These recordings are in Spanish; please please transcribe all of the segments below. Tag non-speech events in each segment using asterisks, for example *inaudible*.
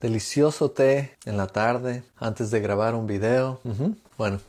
delicioso té en la tarde antes de grabar un video. Bueno,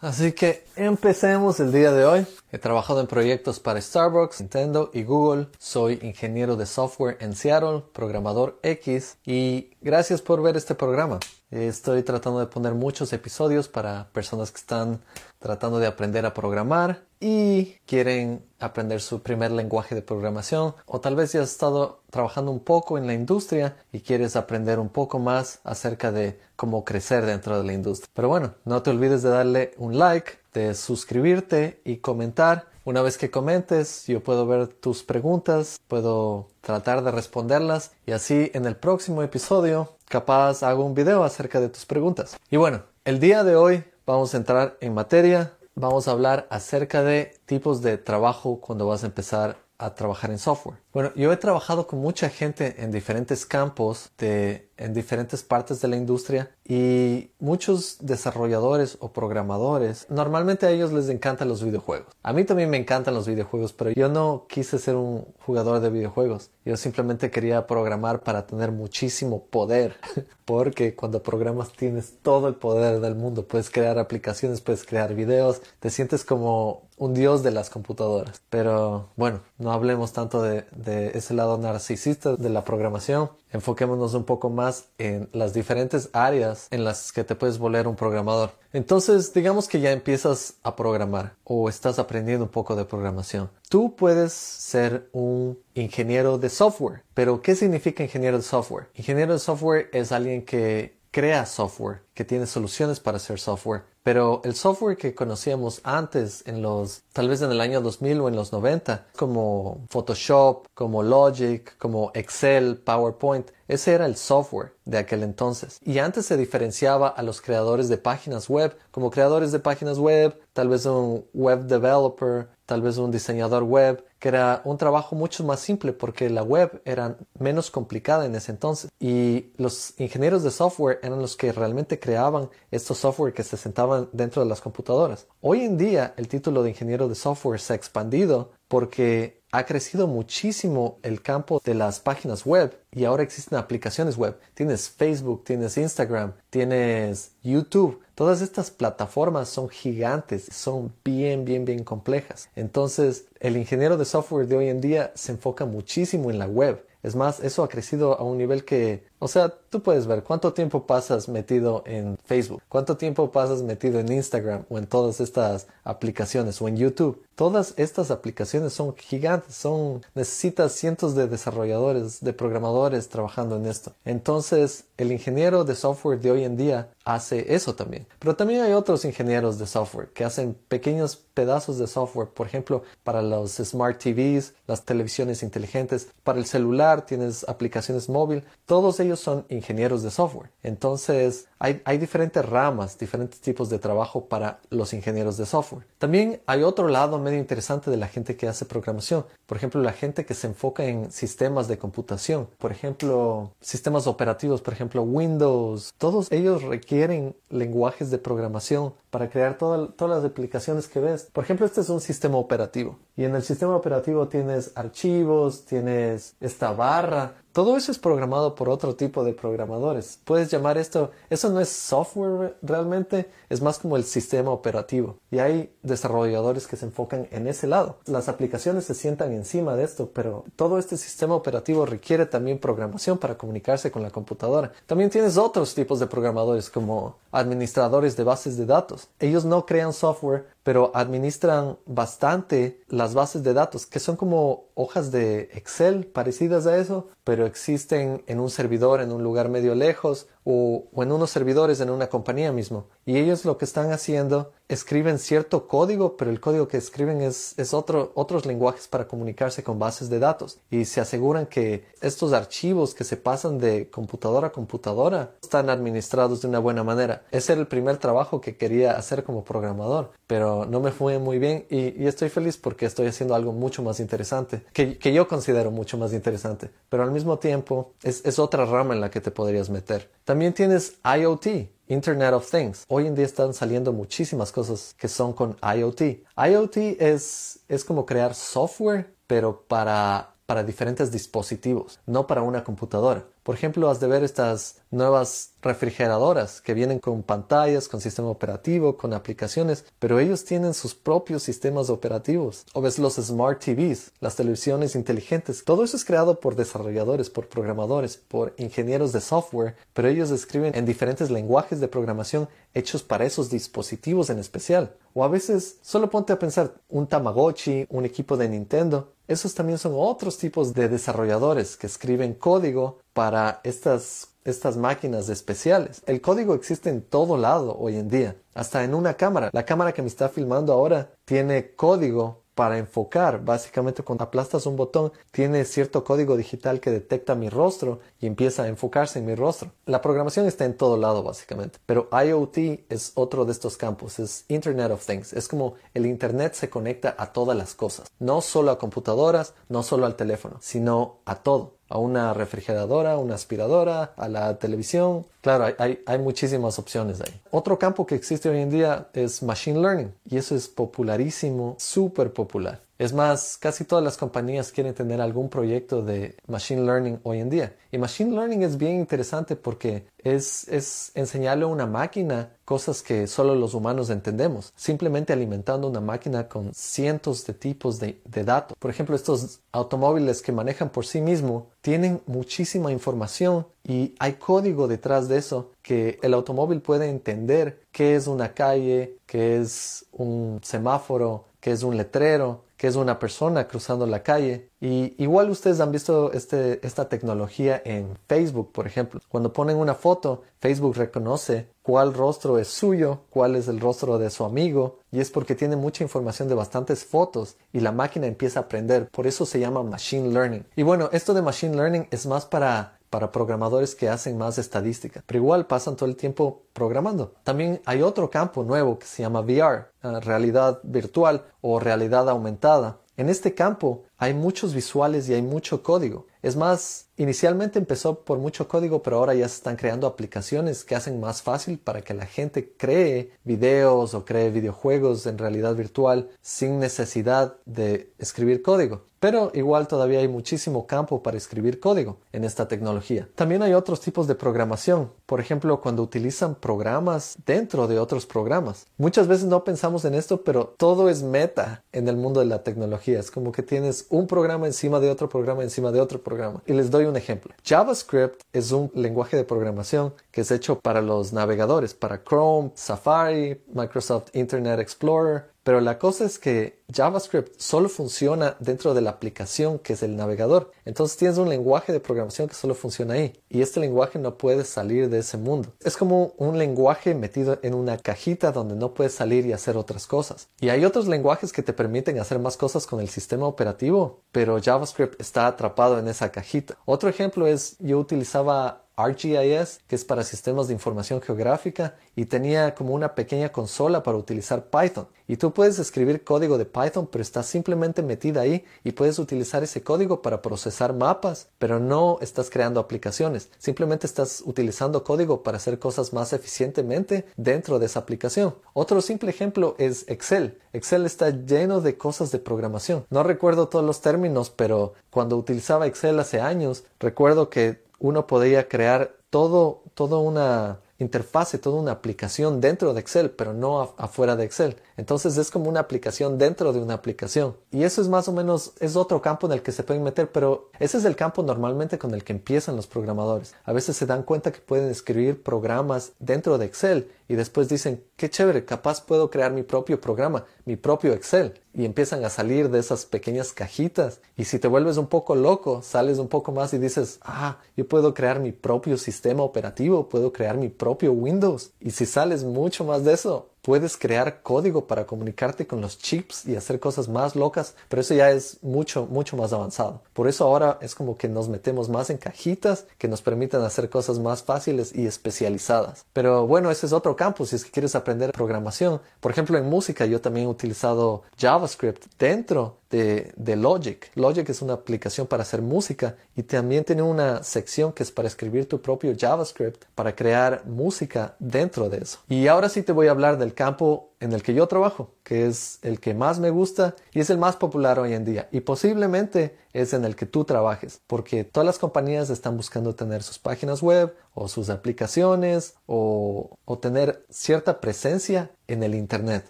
así que empecemos el día de hoy. He trabajado en proyectos para Starbucks, Nintendo y Google. Soy ingeniero de software en Seattle, programador X y gracias por ver este programa. Estoy tratando de poner muchos episodios para personas que están tratando de aprender a programar y quieren aprender su primer lenguaje de programación o tal vez ya has estado trabajando un poco en la industria y quieres aprender un poco más acerca de cómo crecer dentro de la industria. Pero bueno, no te olvides de darle un like, de suscribirte y comentar. Una vez que comentes, yo puedo ver tus preguntas, puedo tratar de responderlas y así en el próximo episodio capaz hago un video acerca de tus preguntas. Y bueno, el día de hoy vamos a entrar en materia, vamos a hablar acerca de tipos de trabajo cuando vas a empezar a trabajar en software. Bueno, yo he trabajado con mucha gente en diferentes campos, de, en diferentes partes de la industria y muchos desarrolladores o programadores, normalmente a ellos les encantan los videojuegos. A mí también me encantan los videojuegos, pero yo no quise ser un jugador de videojuegos. Yo simplemente quería programar para tener muchísimo poder, *laughs* porque cuando programas tienes todo el poder del mundo. Puedes crear aplicaciones, puedes crear videos, te sientes como un dios de las computadoras. Pero bueno, no hablemos tanto de, de ese lado narcisista de la programación. Enfoquémonos un poco más en las diferentes áreas en las que te puedes volver un programador. Entonces, digamos que ya empiezas a programar o estás aprendiendo un poco de programación. Tú puedes ser un ingeniero de software. Pero, ¿qué significa ingeniero de software? Ingeniero de software es alguien que crea software, que tiene soluciones para hacer software. Pero el software que conocíamos antes, en los, tal vez en el año 2000 o en los 90, como Photoshop, como Logic, como Excel, PowerPoint, ese era el software de aquel entonces. Y antes se diferenciaba a los creadores de páginas web como creadores de páginas web, tal vez un web developer, tal vez un diseñador web, que era un trabajo mucho más simple porque la web era menos complicada en ese entonces. Y los ingenieros de software eran los que realmente creaban estos software que se sentaban dentro de las computadoras. Hoy en día el título de ingeniero de software se ha expandido porque ha crecido muchísimo el campo de las páginas web y ahora existen aplicaciones web. Tienes Facebook, tienes Instagram, tienes YouTube. Todas estas plataformas son gigantes, son bien, bien, bien complejas. Entonces, el ingeniero de software de hoy en día se enfoca muchísimo en la web. Es más, eso ha crecido a un nivel que, o sea, tú puedes ver cuánto tiempo pasas metido en Facebook, cuánto tiempo pasas metido en Instagram o en todas estas aplicaciones o en YouTube. Todas estas aplicaciones son gigantes, son necesitas cientos de desarrolladores, de programadores trabajando en esto. Entonces, el ingeniero de software de hoy en día hace eso también. Pero también hay otros ingenieros de software que hacen pequeños pedazos de software, por ejemplo, para los smart TVs, las televisiones inteligentes, para el celular tienes aplicaciones móvil, todos ellos son ingenieros de software. Entonces, hay, hay diferentes ramas, diferentes tipos de trabajo para los ingenieros de software. También hay otro lado medio interesante de la gente que hace programación. Por ejemplo, la gente que se enfoca en sistemas de computación. Por ejemplo, sistemas operativos, por ejemplo, Windows. Todos ellos requieren lenguajes de programación para crear todas las aplicaciones que ves. Por ejemplo, este es un sistema operativo. Y en el sistema operativo tienes archivos, tienes esta barra. Todo eso es programado por otro tipo de programadores. Puedes llamar esto, eso no es software realmente, es más como el sistema operativo. Y hay desarrolladores que se enfocan en ese lado. Las aplicaciones se sientan encima de esto, pero todo este sistema operativo requiere también programación para comunicarse con la computadora. También tienes otros tipos de programadores como administradores de bases de datos. Ellos no crean software, pero administran bastante las bases de datos, que son como hojas de Excel parecidas a eso, pero existen en un servidor en un lugar medio lejos o, en unos servidores en una compañía mismo. Y ellos lo que están haciendo, escriben cierto código, pero el código que escriben es, es otro, otros lenguajes para comunicarse con bases de datos. Y se aseguran que estos archivos que se pasan de computadora a computadora están administrados de una buena manera. Ese era el primer trabajo que quería hacer como programador, pero no me fue muy bien y, estoy feliz porque estoy haciendo algo mucho más interesante, que, que yo considero mucho más interesante. Pero al mismo tiempo es, es otra rama en la que te podrías meter. También tienes IoT, Internet of Things. Hoy en día están saliendo muchísimas cosas que son con IoT. IoT es, es como crear software, pero para para diferentes dispositivos, no para una computadora. Por ejemplo, has de ver estas nuevas refrigeradoras que vienen con pantallas, con sistema operativo, con aplicaciones, pero ellos tienen sus propios sistemas operativos. O ves los smart TVs, las televisiones inteligentes. Todo eso es creado por desarrolladores, por programadores, por ingenieros de software, pero ellos escriben en diferentes lenguajes de programación hechos para esos dispositivos en especial. O a veces solo ponte a pensar un Tamagotchi, un equipo de Nintendo. Esos también son otros tipos de desarrolladores que escriben código para estas, estas máquinas especiales. El código existe en todo lado hoy en día, hasta en una cámara. La cámara que me está filmando ahora tiene código para enfocar. Básicamente cuando aplastas un botón tiene cierto código digital que detecta mi rostro y empieza a enfocarse en mi rostro. La programación está en todo lado básicamente, pero IoT es otro de estos campos, es Internet of Things. Es como el Internet se conecta a todas las cosas, no solo a computadoras, no solo al teléfono, sino a todo a una refrigeradora, una aspiradora, a la televisión. Claro, hay, hay, muchísimas opciones ahí. Otro campo que existe hoy en día es Machine Learning y eso es popularísimo, súper popular. Es más, casi todas las compañías quieren tener algún proyecto de Machine Learning hoy en día. Y Machine Learning es bien interesante porque es, enseñarle a una máquina cosas que solo los humanos entendemos, simplemente alimentando una máquina con cientos de tipos de, de datos. Por ejemplo, estos automóviles que manejan por sí mismos tienen muchísima información y hay código detrás de eso que el automóvil puede entender qué es una calle, qué es un semáforo, qué es un letrero, que es una persona cruzando la calle. Y igual ustedes han visto este, esta tecnología en Facebook, por ejemplo. Cuando ponen una foto, Facebook reconoce cuál rostro es suyo, cuál es el rostro de su amigo, y es porque tiene mucha información de bastantes fotos y la máquina empieza a aprender. Por eso se llama Machine Learning. Y bueno, esto de Machine Learning es más para para programadores que hacen más estadística, pero igual pasan todo el tiempo programando. También hay otro campo nuevo que se llama VR, eh, realidad virtual o realidad aumentada. En este campo hay muchos visuales y hay mucho código. Es más, inicialmente empezó por mucho código, pero ahora ya se están creando aplicaciones que hacen más fácil para que la gente cree videos o cree videojuegos en realidad virtual sin necesidad de escribir código. Pero igual todavía hay muchísimo campo para escribir código en esta tecnología. También hay otros tipos de programación. Por ejemplo, cuando utilizan programas dentro de otros programas. Muchas veces no pensamos en esto, pero todo es meta en el mundo de la tecnología. Es como que tienes un programa encima de otro programa encima de otro programa. Y les doy un ejemplo. JavaScript es un lenguaje de programación que es hecho para los navegadores, para Chrome, Safari, Microsoft Internet Explorer, pero la cosa es que JavaScript solo funciona dentro de la aplicación que es el navegador. Entonces tienes un lenguaje de programación que solo funciona ahí. Y este lenguaje no puede salir de ese mundo. Es como un lenguaje metido en una cajita donde no puedes salir y hacer otras cosas. Y hay otros lenguajes que te permiten hacer más cosas con el sistema operativo, pero JavaScript está atrapado en esa cajita. Otro ejemplo es yo utilizaba ArcGIS, que es para sistemas de información geográfica, y tenía como una pequeña consola para utilizar Python. Y tú puedes escribir código de Python, pero está simplemente metida ahí y puedes utilizar ese código para procesar mapas, pero no estás creando aplicaciones. Simplemente estás utilizando código para hacer cosas más eficientemente dentro de esa aplicación. Otro simple ejemplo es Excel. Excel está lleno de cosas de programación. No recuerdo todos los términos, pero cuando utilizaba Excel hace años, recuerdo que uno podía crear todo, toda una interfase, toda una aplicación dentro de Excel, pero no afuera de Excel. Entonces es como una aplicación dentro de una aplicación. Y eso es más o menos, es otro campo en el que se pueden meter, pero ese es el campo normalmente con el que empiezan los programadores. A veces se dan cuenta que pueden escribir programas dentro de Excel y después dicen, qué chévere, capaz puedo crear mi propio programa, mi propio Excel. Y empiezan a salir de esas pequeñas cajitas. Y si te vuelves un poco loco, sales un poco más y dices, ah, yo puedo crear mi propio sistema operativo, puedo crear mi propio Windows. Y si sales mucho más de eso, puedes crear código para comunicarte con los chips y hacer cosas más locas, pero eso ya es mucho, mucho más avanzado. Por eso ahora es como que nos metemos más en cajitas que nos permiten hacer cosas más fáciles y especializadas. Pero bueno, ese es otro campo si es que quieres aprender programación. Por ejemplo, en música yo también he utilizado JavaScript dentro de, Logic. Logic es una aplicación para hacer música y también tiene una sección que es para escribir tu propio JavaScript para crear música dentro de eso. Y ahora sí te voy a hablar del campo en el que yo trabajo, que es el que más me gusta y es el más popular hoy en día. Y posiblemente es en el que tú trabajes, porque todas las compañías están buscando tener sus páginas web o sus aplicaciones o, tener cierta presencia en el Internet.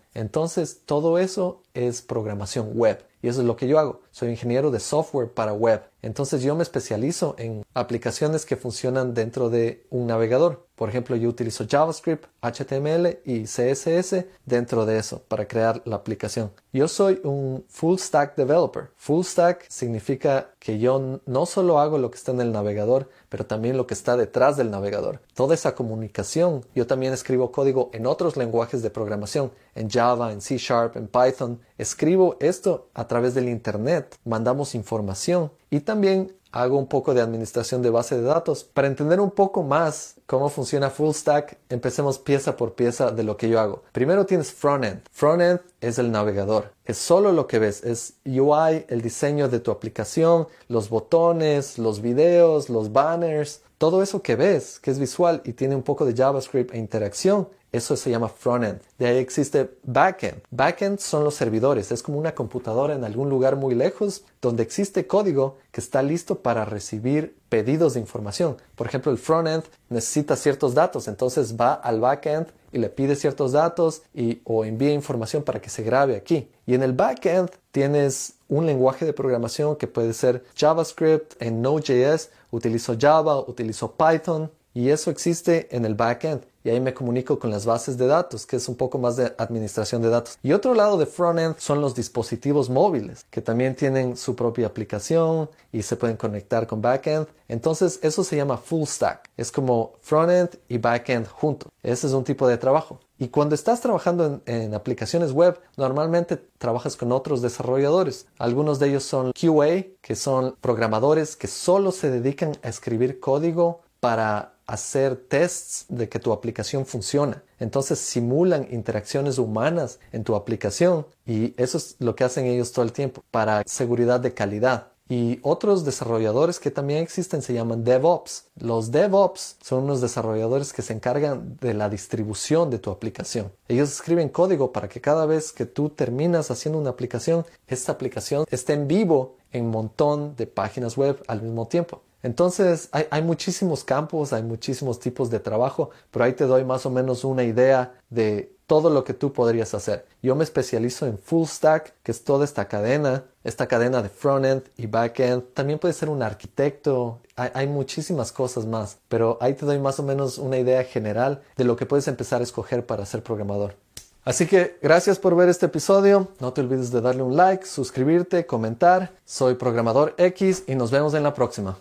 Entonces, todo eso es programación web. Y eso es lo que yo hago. Soy ingeniero de software para web. Entonces yo me especializo en aplicaciones que funcionan dentro de un navegador. Por ejemplo, yo utilizo JavaScript, HTML y CSS dentro de eso para crear la aplicación. Yo soy un full stack developer. Full stack significa que yo no solo hago lo que está en el navegador, pero también lo que está detrás del navegador. Toda esa comunicación, yo también escribo código en otros lenguajes de programación, en Java, en C Sharp, en Python. Escribo esto a través del Internet, mandamos información y también hago un poco de administración de base de datos. Para entender un poco más cómo funciona Full Stack, empecemos pieza por pieza de lo que yo hago. Primero tienes Frontend. Frontend es el navegador. Es solo lo que ves. Es UI, el diseño de tu aplicación, los botones, los videos, los banners. Todo eso que ves, que es visual y tiene un poco de JavaScript e interacción, eso se llama frontend. De ahí existe backend. Backend son los servidores. Es como una computadora en algún lugar muy lejos donde existe código que está listo para recibir pedidos de información. Por ejemplo, el frontend necesita ciertos datos, entonces va al backend y le pide ciertos datos y, o envía información para que se grabe aquí. Y en el backend tienes un lenguaje de programación que puede ser JavaScript, en Node.js utilizo Java, utilizo Python y eso existe en el backend y ahí me comunico con las bases de datos, que es un poco más de administración de datos. Y otro lado de frontend son los dispositivos móviles, que también tienen su propia aplicación y se pueden conectar con backend. Entonces, eso se llama full stack. Es como frontend y backend juntos. Ese es un tipo de trabajo. Y cuando estás trabajando en, en, aplicaciones web, normalmente trabajas con otros desarrolladores. Algunos de ellos son QA, que son programadores que solo se dedican a escribir código para hacer tests de que tu aplicación funciona. Entonces simulan interacciones humanas en tu aplicación y eso es lo que hacen ellos todo el tiempo para seguridad de calidad. Y otros desarrolladores que también existen se llaman DevOps. Los DevOps son unos desarrolladores que se encargan de la distribución de tu aplicación. Ellos escriben código para que cada vez que tú terminas haciendo una aplicación, esta aplicación esté en vivo en un montón de páginas web al mismo tiempo. Entonces hay, muchísimos campos, hay muchísimos tipos de trabajo, pero ahí te doy más o menos una idea de todo lo que tú podrías hacer. Yo me especializo en full stack, que es toda esta cadena, esta cadena de frontend y backend. También puedes ser un arquitecto, hay, hay, muchísimas cosas más, pero ahí te doy más o menos una idea general de lo que puedes empezar a escoger para ser programador. Así que gracias por ver este episodio. No te olvides de darle un like, suscribirte, comentar. Soy Programador X y nos vemos en la próxima.